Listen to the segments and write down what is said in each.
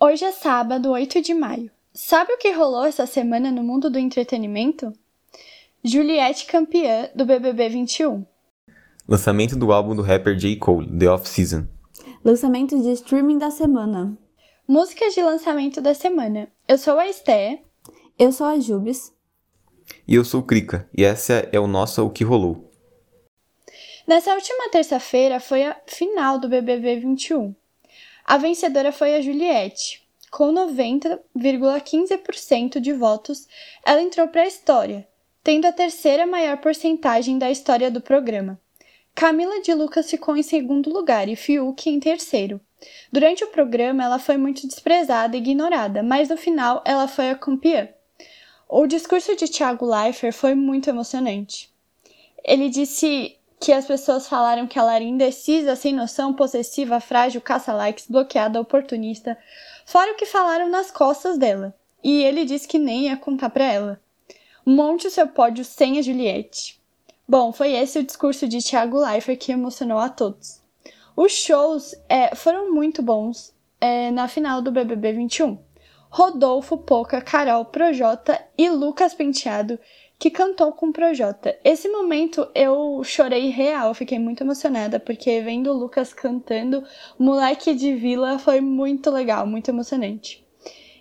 Hoje é sábado, 8 de maio. Sabe o que rolou essa semana no mundo do entretenimento? Juliette campeã do BBB 21. Lançamento do álbum do rapper J. Cole, The Off Season. Lançamento de streaming da semana. Músicas de lançamento da semana. Eu sou a Esté. Eu sou a Jubes. E eu sou o Krika, e essa é o nosso O Que Rolou. Nessa última terça-feira foi a final do BBB 21. A vencedora foi a Juliette. Com 90,15% de votos, ela entrou para a história, tendo a terceira maior porcentagem da história do programa. Camila de Lucas ficou em segundo lugar e Fiuk em terceiro. Durante o programa, ela foi muito desprezada e ignorada, mas no final ela foi a campeã. O discurso de Thiago Leifert foi muito emocionante. Ele disse que as pessoas falaram que ela era indecisa, sem noção, possessiva, frágil, caça-likes, bloqueada, oportunista, fora o que falaram nas costas dela. E ele disse que nem ia contar para ela. Monte o seu pódio sem a Juliette. Bom, foi esse o discurso de Thiago Leifert que emocionou a todos. Os shows é, foram muito bons é, na final do BBB 21. Rodolfo, Poca, Carol, Projota e Lucas Penteado que cantou com o Projota. Esse momento eu chorei real, fiquei muito emocionada, porque vendo o Lucas cantando, moleque de vila, foi muito legal, muito emocionante.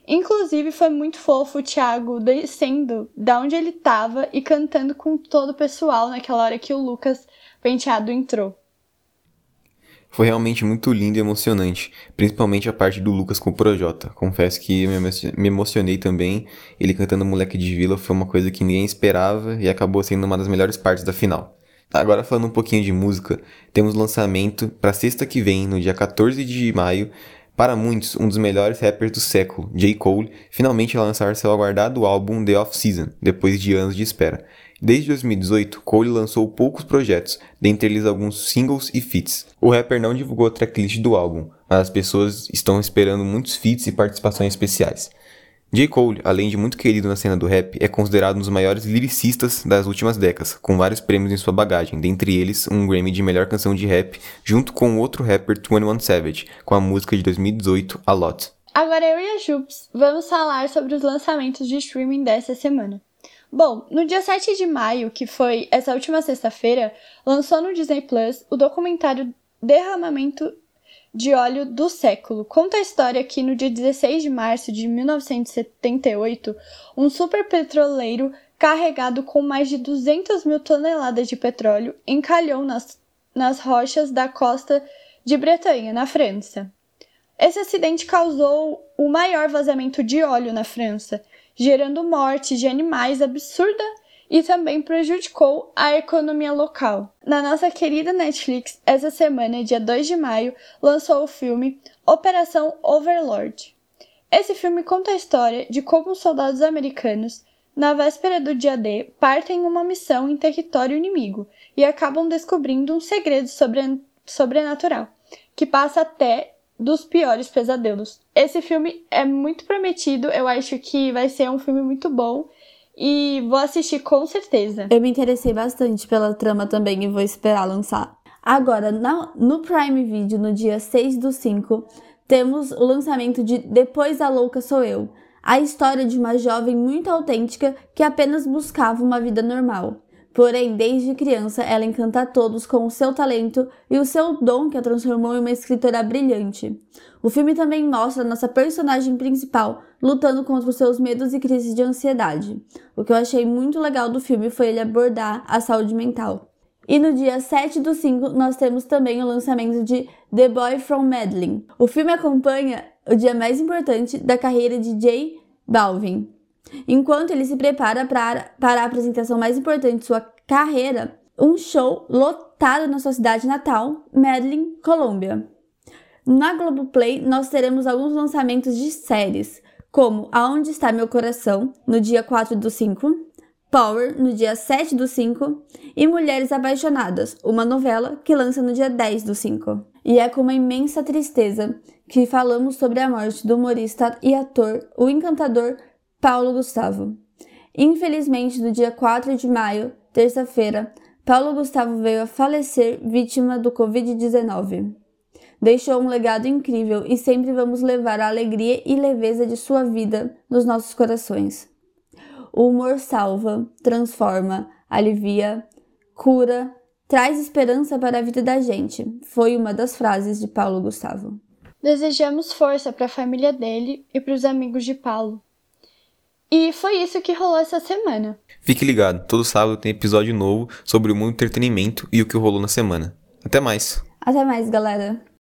Inclusive, foi muito fofo o Thiago descendo da onde ele tava e cantando com todo o pessoal naquela hora que o Lucas Penteado entrou. Foi realmente muito lindo e emocionante, principalmente a parte do Lucas com o Projota. Confesso que me emocionei também. Ele cantando Moleque de Vila foi uma coisa que ninguém esperava e acabou sendo uma das melhores partes da final. Agora falando um pouquinho de música, temos lançamento para sexta que vem, no dia 14 de maio, para muitos, um dos melhores rappers do século, J. Cole, finalmente lançar seu aguardado álbum The Off Season, depois de anos de espera. Desde 2018, Cole lançou poucos projetos, dentre eles alguns singles e feats. O rapper não divulgou a tracklist do álbum, mas as pessoas estão esperando muitos feats e participações especiais. J. Cole, além de muito querido na cena do rap, é considerado um dos maiores lyricistas das últimas décadas, com vários prêmios em sua bagagem, dentre eles um Grammy de melhor canção de rap, junto com outro rapper 21 Savage, com a música de 2018 A Lot. Agora eu e a Jups vamos falar sobre os lançamentos de streaming dessa semana. Bom, no dia 7 de maio, que foi essa última sexta-feira, lançou no Disney Plus o documentário Derramamento de Óleo do Século. Conta a história que no dia 16 de março de 1978, um superpetroleiro carregado com mais de 200 mil toneladas de petróleo encalhou nas, nas rochas da costa de Bretanha, na França. Esse acidente causou o maior vazamento de óleo na França gerando morte de animais absurda e também prejudicou a economia local. Na nossa querida Netflix, essa semana, dia 2 de maio, lançou o filme Operação Overlord. Esse filme conta a história de como os soldados americanos, na véspera do dia D, partem uma missão em território inimigo e acabam descobrindo um segredo sobrenatural que passa até dos piores pesadelos. Esse filme é muito prometido, eu acho que vai ser um filme muito bom e vou assistir com certeza. Eu me interessei bastante pela trama também e vou esperar lançar. Agora, no Prime Video, no dia 6 do 5, temos o lançamento de Depois da Louca Sou Eu, a história de uma jovem muito autêntica que apenas buscava uma vida normal. Porém, desde criança, ela encanta a todos com o seu talento e o seu dom que a transformou em uma escritora brilhante. O filme também mostra nossa personagem principal lutando contra os seus medos e crises de ansiedade. O que eu achei muito legal do filme foi ele abordar a saúde mental. E no dia 7 do 5, nós temos também o lançamento de The Boy from Medellin. O filme acompanha o dia mais importante da carreira de J Balvin, Enquanto ele se prepara para, para a apresentação mais importante de sua carreira, um show lotado na sua cidade natal, Medellín, Colômbia. Na Globoplay, nós teremos alguns lançamentos de séries, como Aonde Está Meu Coração, no dia 4 do 5, Power, no dia 7 do 5, e Mulheres Apaixonadas, uma novela que lança no dia 10 do 5. E é com uma imensa tristeza que falamos sobre a morte do humorista e ator, o encantador Paulo Gustavo. Infelizmente, no dia 4 de maio, terça-feira, Paulo Gustavo veio a falecer vítima do Covid-19. Deixou um legado incrível e sempre vamos levar a alegria e leveza de sua vida nos nossos corações. O humor salva, transforma, alivia, cura, traz esperança para a vida da gente. Foi uma das frases de Paulo Gustavo. Desejamos força para a família dele e para os amigos de Paulo. E foi isso que rolou essa semana. Fique ligado, todo sábado tem episódio novo sobre o mundo do entretenimento e o que rolou na semana. Até mais! Até mais, galera!